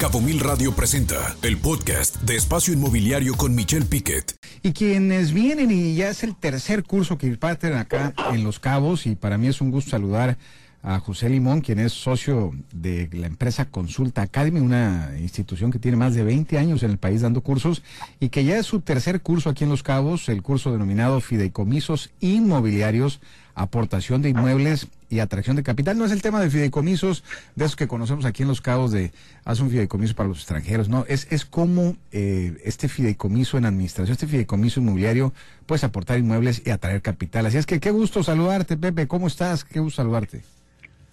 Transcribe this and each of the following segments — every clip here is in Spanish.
Cabo Mil Radio presenta el podcast de Espacio Inmobiliario con Michelle Piquet. Y quienes vienen y ya es el tercer curso que imparten acá en Los Cabos y para mí es un gusto saludar a José Limón, quien es socio de la empresa Consulta Academy, una institución que tiene más de 20 años en el país dando cursos y que ya es su tercer curso aquí en Los Cabos, el curso denominado Fideicomisos Inmobiliarios, aportación de inmuebles y atracción de capital. No es el tema de fideicomisos, de esos que conocemos aquí en Los Cabos, de hace un fideicomiso para los extranjeros, no, es, es cómo eh, este fideicomiso en administración, este fideicomiso inmobiliario, puedes aportar inmuebles y atraer capital. Así es que qué gusto saludarte, Pepe, ¿cómo estás? Qué gusto saludarte.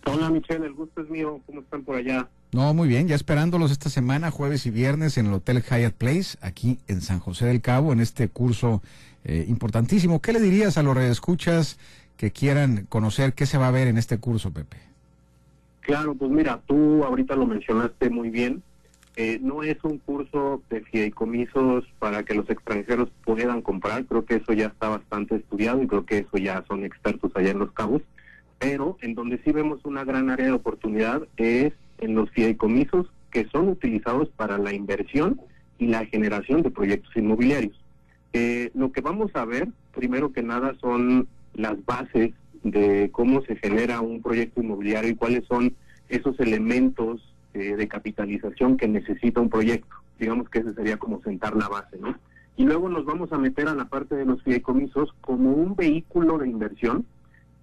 Hola Michelle, el gusto es mío. ¿Cómo están por allá? No, muy bien, ya esperándolos esta semana, jueves y viernes, en el Hotel Hyatt Place, aquí en San José del Cabo, en este curso eh, importantísimo. ¿Qué le dirías a los redescuchas que quieran conocer qué se va a ver en este curso, Pepe? Claro, pues mira, tú ahorita lo mencionaste muy bien. Eh, no es un curso de fideicomisos para que los extranjeros puedan comprar. Creo que eso ya está bastante estudiado y creo que eso ya son expertos allá en Los Cabos pero en donde sí vemos una gran área de oportunidad es en los fideicomisos que son utilizados para la inversión y la generación de proyectos inmobiliarios. Eh, lo que vamos a ver, primero que nada, son las bases de cómo se genera un proyecto inmobiliario y cuáles son esos elementos eh, de capitalización que necesita un proyecto. Digamos que ese sería como sentar la base, ¿no? Y luego nos vamos a meter a la parte de los fideicomisos como un vehículo de inversión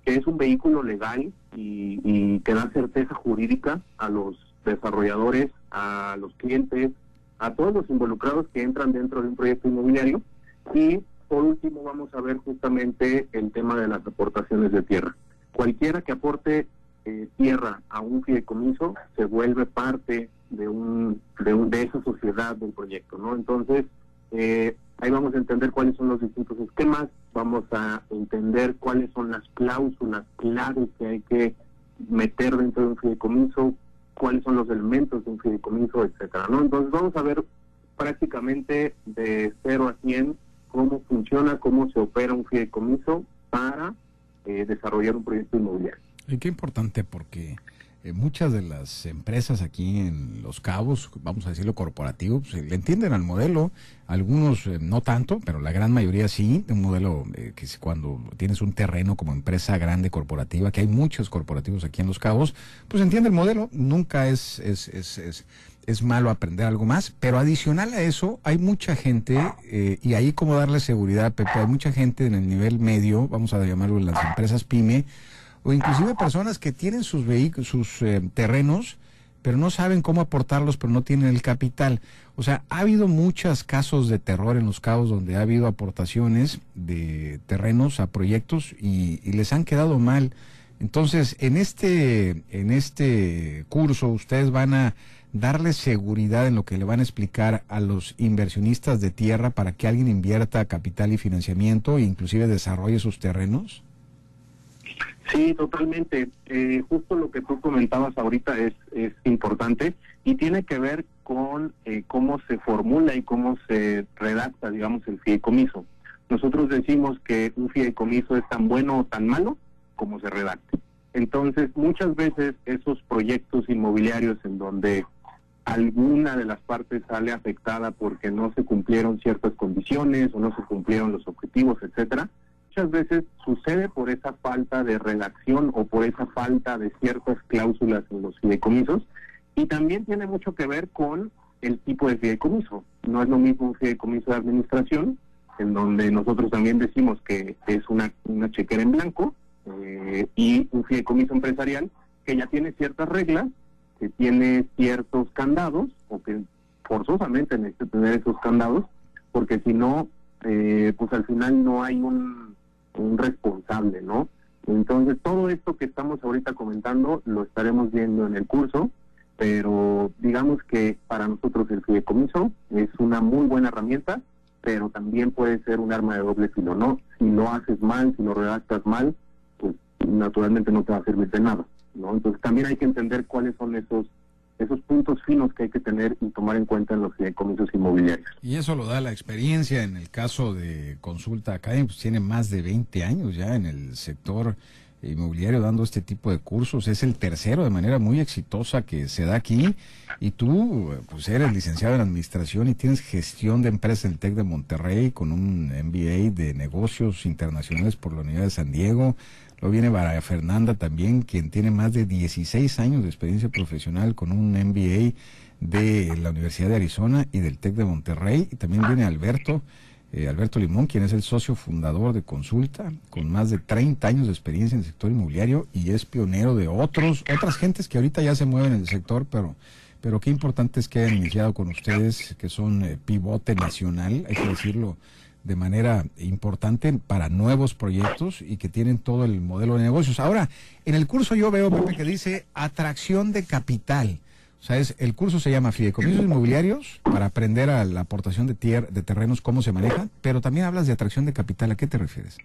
que es un vehículo legal y, que da certeza jurídica a los desarrolladores, a los clientes, a todos los involucrados que entran dentro de un proyecto inmobiliario. Y por último vamos a ver justamente el tema de las aportaciones de tierra. Cualquiera que aporte eh, tierra a un fideicomiso se vuelve parte de un, de, un, de esa sociedad del proyecto, ¿no? Entonces, eh, ahí vamos a entender cuáles son los distintos esquemas, vamos a entender cuáles son las cláusulas claves que hay que meter dentro de un fideicomiso, cuáles son los elementos de un fideicomiso, etcétera, ¿no? Entonces vamos a ver prácticamente de 0 a 100 cómo funciona, cómo se opera un fideicomiso para eh, desarrollar un proyecto inmobiliario. Y qué importante porque eh, muchas de las empresas aquí en Los Cabos, vamos a decirlo corporativo, pues, le entienden al modelo, algunos eh, no tanto, pero la gran mayoría sí, un modelo eh, que cuando tienes un terreno como empresa grande corporativa, que hay muchos corporativos aquí en Los Cabos, pues entiende el modelo, nunca es, es, es, es es malo aprender algo más, pero adicional a eso hay mucha gente, y ahí como darle seguridad, Pepe, hay mucha gente en el nivel medio, vamos a llamarlo en las empresas pyme, o inclusive personas que tienen sus vehículos, sus eh, terrenos, pero no saben cómo aportarlos, pero no tienen el capital. O sea, ha habido muchos casos de terror en los cabos donde ha habido aportaciones de terrenos a proyectos y, les han quedado mal. Entonces, en este, en este curso ustedes van a darle seguridad en lo que le van a explicar a los inversionistas de tierra para que alguien invierta capital y financiamiento e inclusive desarrolle sus terrenos. Sí, totalmente. Eh, justo lo que tú comentabas ahorita es, es importante y tiene que ver con eh, cómo se formula y cómo se redacta, digamos, el fideicomiso. Nosotros decimos que un fideicomiso es tan bueno o tan malo como se redacte. Entonces, muchas veces esos proyectos inmobiliarios en donde alguna de las partes sale afectada porque no se cumplieron ciertas condiciones o no se cumplieron los objetivos, etcétera, muchas veces sucede por esa falta de redacción o por esa falta de ciertas cláusulas en los fideicomisos y también tiene mucho que ver con el tipo de fideicomiso. No es lo mismo un fideicomiso de administración, en donde nosotros también decimos que es una, una chequera en blanco, eh, y un fideicomiso empresarial que ya tiene ciertas reglas, que tiene ciertos candados, o que forzosamente necesita tener esos candados, porque si no, eh, pues al final no hay un un responsable, ¿no? Entonces, todo esto que estamos ahorita comentando lo estaremos viendo en el curso, pero digamos que para nosotros el fideicomiso es una muy buena herramienta, pero también puede ser un arma de doble filo, ¿no? Si lo haces mal, si lo redactas mal, pues naturalmente no te va a servir de nada, ¿no? Entonces, también hay que entender cuáles son esos esos puntos finos que hay que tener y tomar en cuenta en los fideicomisos inmobiliarios. Y eso lo da la experiencia en el caso de Consulta Academy, pues tiene más de 20 años ya en el sector inmobiliario dando este tipo de cursos. Es el tercero de manera muy exitosa que se da aquí. Y tú, pues eres licenciado en administración y tienes gestión de empresas en el TEC de Monterrey con un MBA de negocios internacionales por la Universidad de San Diego. Luego viene Baraya Fernanda también, quien tiene más de 16 años de experiencia profesional con un MBA de la Universidad de Arizona y del TEC de Monterrey. Y también viene Alberto eh, Alberto Limón, quien es el socio fundador de Consulta, con más de 30 años de experiencia en el sector inmobiliario y es pionero de otros, otras gentes que ahorita ya se mueven en el sector, pero, pero qué importante es que hayan iniciado con ustedes, que son eh, pivote nacional, hay que decirlo de manera importante para nuevos proyectos y que tienen todo el modelo de negocios. Ahora, en el curso yo veo, que dice atracción de capital. O sea, el curso se llama Fideicomisos Inmobiliarios para aprender a la aportación de, tier, de terrenos, cómo se maneja, pero también hablas de atracción de capital. ¿A qué te refieres?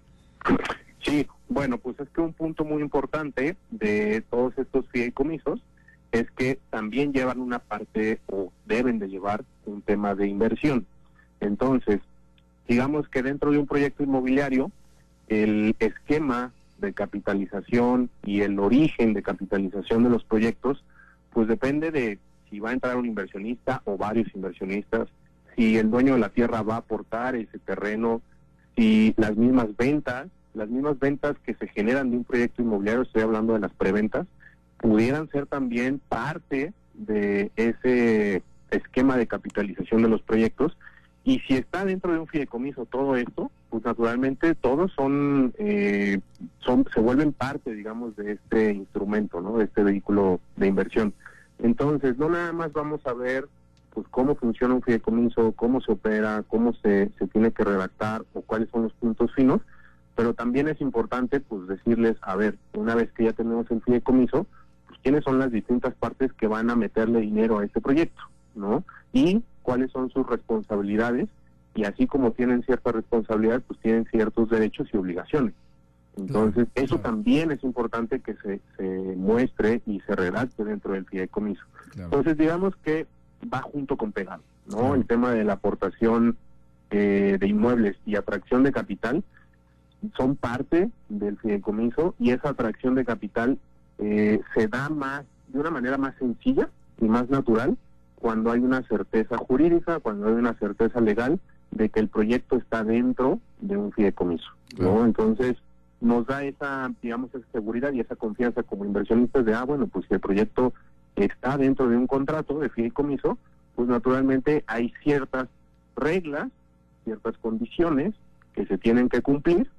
Sí, bueno, pues es que un punto muy importante de todos estos fideicomisos es que también llevan una parte o deben de llevar un tema de inversión. Entonces, digamos que dentro de un proyecto inmobiliario, el esquema de capitalización y el origen de capitalización de los proyectos pues depende de si va a entrar un inversionista o varios inversionistas, si el dueño de la tierra va a aportar ese terreno, si las mismas ventas, las mismas ventas que se generan de un proyecto inmobiliario, estoy hablando de las preventas, pudieran ser también parte de ese esquema de capitalización de los proyectos. Y si está dentro de un fideicomiso todo esto, pues naturalmente todos son, eh, son se vuelven parte, digamos, de este instrumento, ¿no? De este vehículo de inversión. Entonces, no nada más vamos a ver pues cómo funciona un fideicomiso, cómo se opera, cómo se, se tiene que redactar o cuáles son los puntos finos, pero también es importante pues decirles, a ver, una vez que ya tenemos el fideicomiso, pues quiénes son las distintas partes que van a meterle dinero a este proyecto, ¿no? Y cuáles son sus responsabilidades y así como tienen cierta responsabilidad, pues tienen ciertos derechos y obligaciones. Entonces, eso también es importante que se, se, muestre y se redacte dentro del fideicomiso. Entonces, digamos que va junto con pegado, ¿no? El tema de la aportación eh, de inmuebles y atracción de capital son parte del fideicomiso y esa atracción de capital eh, se da más, de una manera más sencilla y más natural cuando hay una certeza jurídica, cuando hay una certeza legal de que el proyecto está dentro de un fideicomiso, ¿no? Entonces, nos da esa, digamos, esa seguridad y esa confianza como inversionistas de, ah, bueno, pues si el proyecto está dentro de un contrato de fideicomiso, pues naturalmente hay ciertas reglas, ciertas condiciones que se tienen que cumplir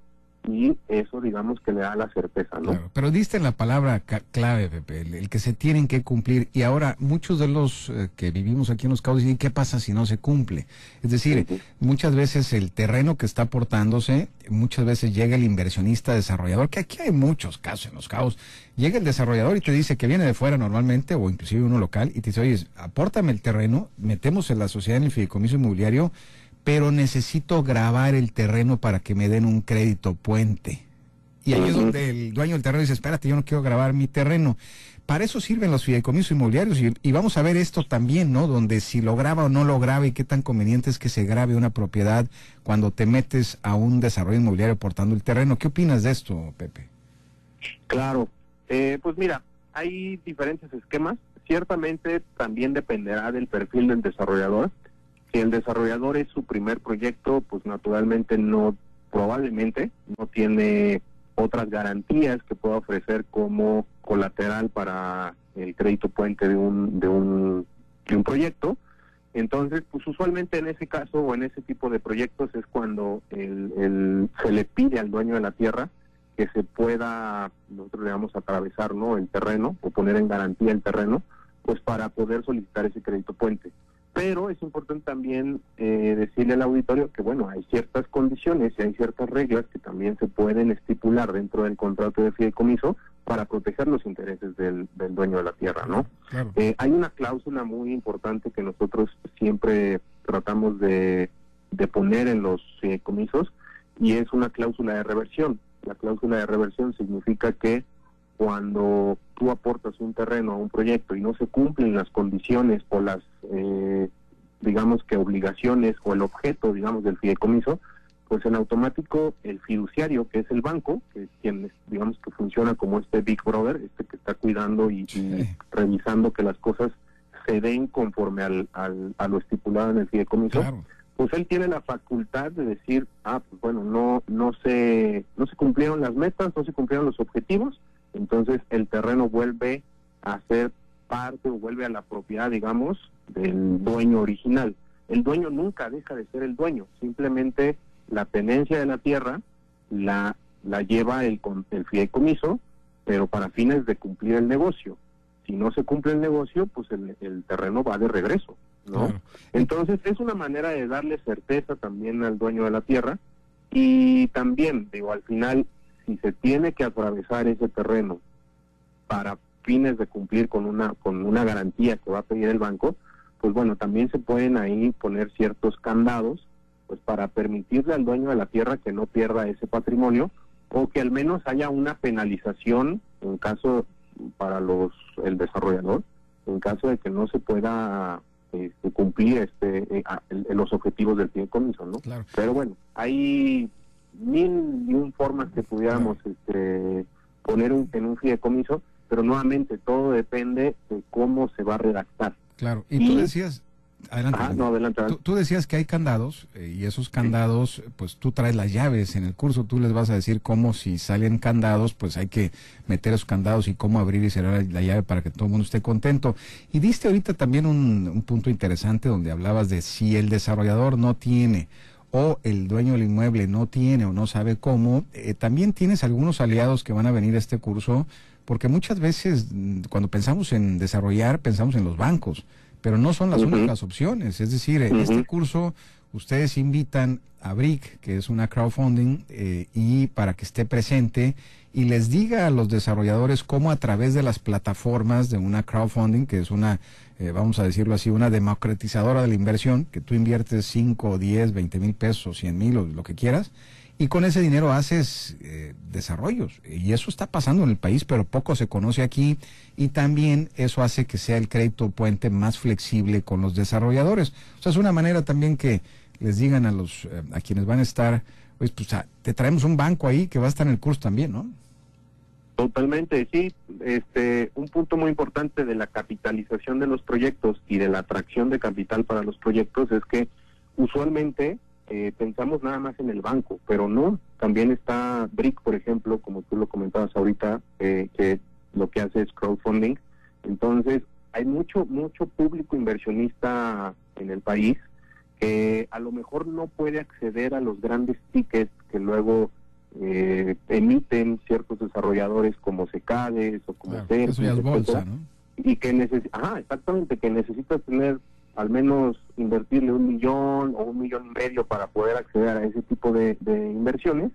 y eso digamos que le da la certeza, ¿no? pero diste la palabra clave, Pepe, el, que se tienen que cumplir y ahora muchos de los eh, que vivimos aquí en los cabos dicen, ¿qué pasa si no se cumple? Es decir, muchas veces el terreno que está aportándose, muchas veces llega el inversionista desarrollador, que aquí hay muchos casos en los cabos, llega el desarrollador y te dice que viene de fuera normalmente o inclusive uno local y te dice, oye, apórtame el terreno, metemos en la sociedad en el fideicomiso inmobiliario, pero necesito grabar el terreno para que me den un crédito puente. Y ahí es donde el dueño del terreno dice, espérate, yo no quiero grabar mi terreno. Para eso sirven los fideicomisos inmobiliarios y, vamos a ver esto también, ¿no? Donde si lo graba o no lo graba y qué tan conveniente es que se grabe una propiedad cuando te metes a un desarrollo inmobiliario portando el terreno. ¿Qué opinas de esto, Pepe? Claro, eh, pues mira, hay diferentes esquemas. Ciertamente también dependerá del perfil del desarrollador si el desarrollador es su primer proyecto, pues naturalmente no, probablemente no tiene otras garantías que pueda ofrecer como colateral para el crédito puente de un, de un, de un proyecto. Entonces, pues usualmente en ese caso o en ese tipo de proyectos es cuando el, se le pide al dueño de la tierra que se pueda, nosotros le vamos a atravesar ¿no? el terreno o poner en garantía el terreno, pues para poder solicitar ese crédito puente. Pero es importante también eh, decirle al auditorio que, bueno, hay ciertas condiciones y hay ciertas reglas que también se pueden estipular dentro del contrato de fideicomiso para proteger los intereses del, dueño de la tierra, ¿no? Eh, hay una cláusula muy importante que nosotros siempre tratamos de, de poner en los fideicomisos y es una cláusula de reversión. La cláusula de reversión significa que cuando tú aportas un terreno a un proyecto y no se cumplen las condiciones o las, eh, digamos que obligaciones o el objeto, digamos, del fideicomiso, pues en automático el fiduciario, que es el banco, que es quien digamos que funciona como este Big Brother, este que está cuidando y, revisando que las cosas se den conforme al, a lo estipulado en el fideicomiso, pues él tiene la facultad de decir, ah, pues bueno, no no se no se cumplieron las metas, no se cumplieron los objetivos, entonces el terreno vuelve a ser parte o vuelve a la propiedad, digamos, del dueño original. El dueño nunca deja de ser el dueño, simplemente la tenencia de la tierra la, la lleva el, el fideicomiso, pero para fines de cumplir el negocio. Si no se cumple el negocio, pues el, terreno va de regreso, ¿no? Entonces es una manera de darle certeza también al dueño de la tierra y también, digo, al final, si se tiene que atravesar ese terreno para fines de cumplir con una con una garantía que va a pedir el banco, pues bueno, también se pueden ahí poner ciertos candados pues para permitirle al dueño de la tierra que no pierda ese patrimonio o que al menos haya una penalización en caso para los el desarrollador en caso de que no se pueda este, cumplir este eh, los objetivos del fideicomiso, ¿no? Pero bueno, hay mil y un formas que pudiéramos este, poner en un fideicomiso, pero nuevamente todo depende de cómo se va a redactar. Claro, y tú decías, Adelante. no, adelante. Tú, decías que hay candados eh, y esos candados, pues tú traes las llaves en el curso, tú les vas a decir cómo si salen candados, pues hay que meter esos candados y cómo abrir y cerrar la, llave para que todo el mundo esté contento. Y diste ahorita también un, punto interesante donde hablabas de si el desarrollador no tiene o el dueño del inmueble no tiene o no sabe cómo, eh, también tienes algunos aliados que van a venir a este curso, porque muchas veces mm, cuando pensamos en desarrollar, pensamos en los bancos pero no son las únicas opciones. Es decir, en este curso ustedes invitan a BRIC, que es una crowdfunding, eh, y para que esté presente y les diga a los desarrolladores cómo a través de las plataformas de una crowdfunding, que es una, eh, vamos a decirlo así, una democratizadora de la inversión, que tú inviertes 5, 10, 20 mil pesos, 100 mil lo que quieras, y con ese dinero haces eh, desarrollos. Y eso está pasando en el país, pero poco se conoce aquí. Y también eso hace que sea el crédito puente más flexible con los desarrolladores. O sea, es una manera también que les digan a los eh, a quienes van a estar, pues, pues te traemos un banco ahí que va a estar en el curso también, ¿no? Totalmente, sí. Este, un punto muy importante de la capitalización de los proyectos y de la atracción de capital para los proyectos es que usualmente eh, pensamos nada más en el banco, pero no, también está BRIC, por ejemplo, como tú lo comentabas ahorita, eh, que lo que hace es crowdfunding. Entonces, hay mucho, mucho público inversionista en el país que a lo mejor no puede acceder a los grandes tickets que luego eh, emiten ciertos desarrolladores como Secades o como claro, y que necesita, exactamente, que necesitas tener al menos invertirle un millón o un millón y medio para poder acceder a ese tipo de, inversiones.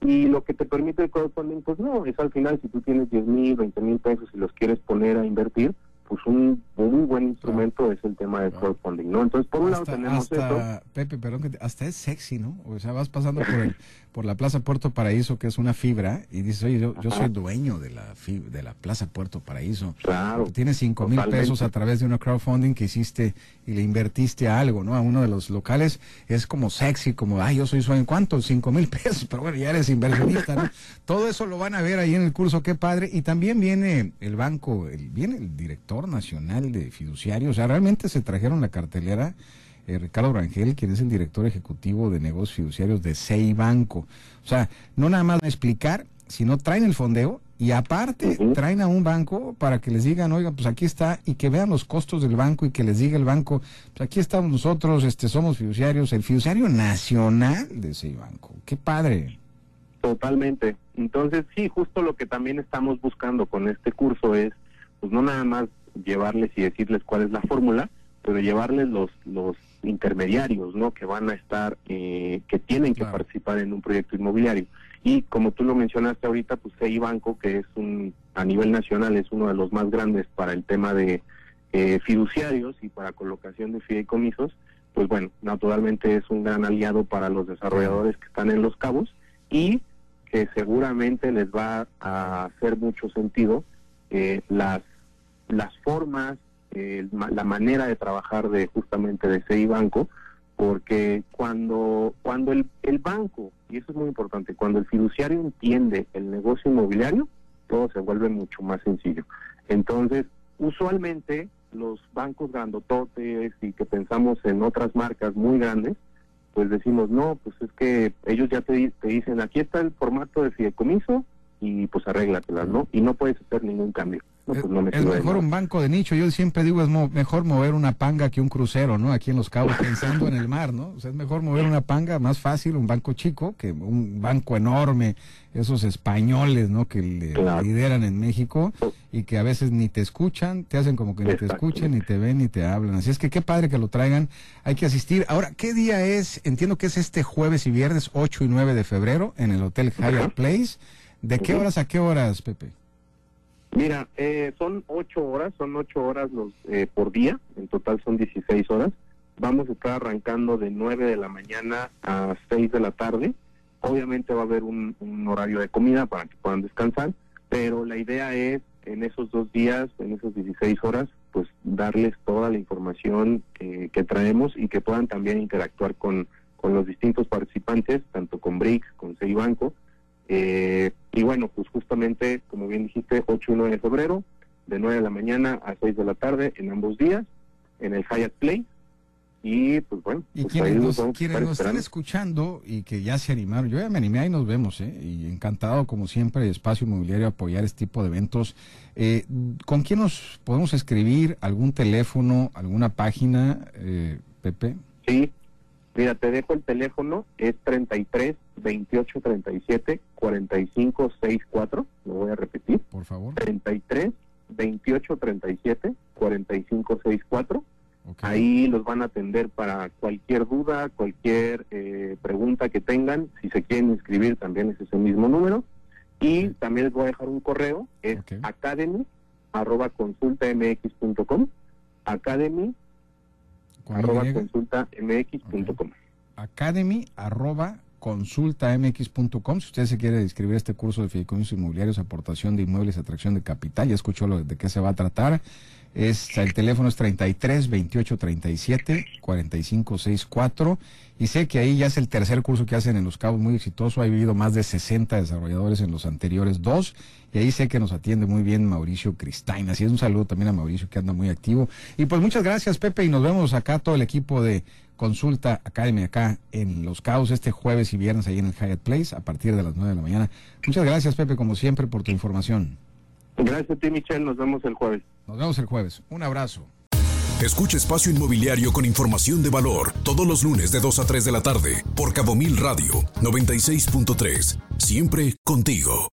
Y lo que te permite el crowdfunding, pues no, es al final si tú tienes 10 mil, 20 mil pesos y los quieres poner a invertir, pues un muy buen instrumento es el tema del crowdfunding, ¿no? Entonces, por un lado tenemos hasta, Pepe, perdón, que hasta es sexy, ¿no? O sea, vas pasando por el, por la Plaza Puerto Paraíso, que es una fibra, y dices, oye, yo, soy dueño de la de la Plaza Puerto Paraíso. Claro. Tienes cinco mil pesos a través de una crowdfunding que hiciste y le invertiste a algo, ¿no? A uno de los locales, es como sexy, como, ay, yo soy sueño, ¿cuánto? Cinco mil pesos, pero bueno, ya eres inversionista, ¿no? Todo eso lo van a ver ahí en el curso, qué padre. Y también viene el banco, el, viene el director nacional de fiduciarios, o sea, realmente se trajeron la cartelera eh, Ricardo Rangel, quien es el director ejecutivo de negocios fiduciarios de CEI Banco. O sea, no nada más explicar, sino traen el fondeo y aparte traen a un banco para que les digan, oiga, pues aquí está, y que vean los costos del banco y que les diga el banco, pues aquí estamos nosotros, este somos fiduciarios, el fiduciario nacional de CEI Banco. Qué padre. Totalmente. Entonces, sí, justo lo que también estamos buscando con este curso es, pues no nada más llevarles y decirles cuál es la fórmula, pero llevarles los, los intermediarios, ¿no? Que van a estar, eh, que tienen que participar en un proyecto inmobiliario. Y como tú lo mencionaste ahorita, pues CI Banco, que es un, a nivel nacional, es uno de los más grandes para el tema de eh, fiduciarios y para colocación de fideicomisos, pues bueno, naturalmente es un gran aliado para los desarrolladores que están en los cabos y que seguramente les va a hacer mucho sentido eh, las, las formas eh, la manera de trabajar de justamente de CI Banco, porque cuando, cuando el, el banco, y eso es muy importante, cuando el fiduciario entiende el negocio inmobiliario, todo se vuelve mucho más sencillo. Entonces, usualmente los bancos grandototes y que pensamos en otras marcas muy grandes, pues decimos, no, pues es que ellos ya te, te dicen, aquí está el formato de fideicomiso y pues arréglatelas, ¿no? Y no puedes hacer ningún cambio. No, pues no me es mejor un banco de nicho. Yo siempre digo, es mo- mejor mover una panga que un crucero, ¿no? Aquí en Los Cabos, pensando en el mar, ¿no? O sea, es mejor mover una panga, más fácil, un banco chico, que un banco enorme, esos españoles, ¿no? Que le Claro. lideran en México y que a veces ni te escuchan, te hacen como que ni te escuchen, ni te ven, ni te hablan. Así es que qué padre que lo traigan. Hay que asistir. Ahora, ¿qué día es? Entiendo que es este jueves y viernes, 8 y 9 de febrero, en el Hotel Hyatt. Place. ¿De qué horas a qué horas, Pepe? Mira, eh, son ocho horas, son ocho horas los eh, por día, en total son 16 horas. Vamos a estar arrancando de 9 de la mañana a 6 de la tarde. Obviamente va a haber un, un horario de comida para que puedan descansar, pero la idea es en esos dos días, en esas 16 horas, pues darles toda la información que, que traemos y que puedan también interactuar con, con los distintos participantes, tanto con BRICS, con Banco. Eh, y bueno, pues justamente, como bien dijiste, 8 y 9 de febrero, de 9 de la mañana a 6 de la tarde en ambos días, en el Hyatt Play. Y pues bueno, Y pues quienes nos, a quienes nos están escuchando y que ya se animaron, yo ya me animé, ahí nos vemos, ¿eh? y encantado como siempre, Espacio Inmobiliario, apoyar este tipo de eventos. Eh, ¿Con quién nos podemos escribir? ¿Algún teléfono, alguna página, eh, Pepe? Sí, mira, te dejo el teléfono, es 33 28 37 45 64, lo voy a repetir, Por favor. 33 28 37 45 64. Ok. Ahí los van a atender para cualquier duda, cualquier eh, pregunta que tengan. Si se quieren inscribir, también es ese mismo número. Y Ok. también les voy a dejar un correo, es Ok. academy arroba consultamx.com academy Con arroba consultamx.com academy arroba consultamx.com si usted se quiere inscribir a este curso de fideicomisos inmobiliarios, aportación de inmuebles, atracción de capital, ya escuchó lo de qué se va a tratar. Es, el teléfono es 33 28 37 45 64 y sé que ahí ya es el tercer curso que hacen en Los Cabos, muy exitoso. Ha habido más de 60 desarrolladores en los anteriores dos y ahí sé que nos atiende muy bien Mauricio Cristain. Así es un saludo también a Mauricio que anda muy activo. Y pues muchas gracias Pepe y nos vemos acá todo el equipo de Consulta Academy acá en Los Cabos este jueves y viernes ahí en el Hyatt Place a partir de las 9 de la mañana. Muchas gracias Pepe como siempre por tu información. Gracias a ti, Michelle. Nos vemos el jueves. Nos vemos el jueves. Un abrazo. Escucha Espacio Inmobiliario con información de valor todos los lunes de 2 a 3 de la tarde por Cabo Mil Radio 96.3. Siempre contigo.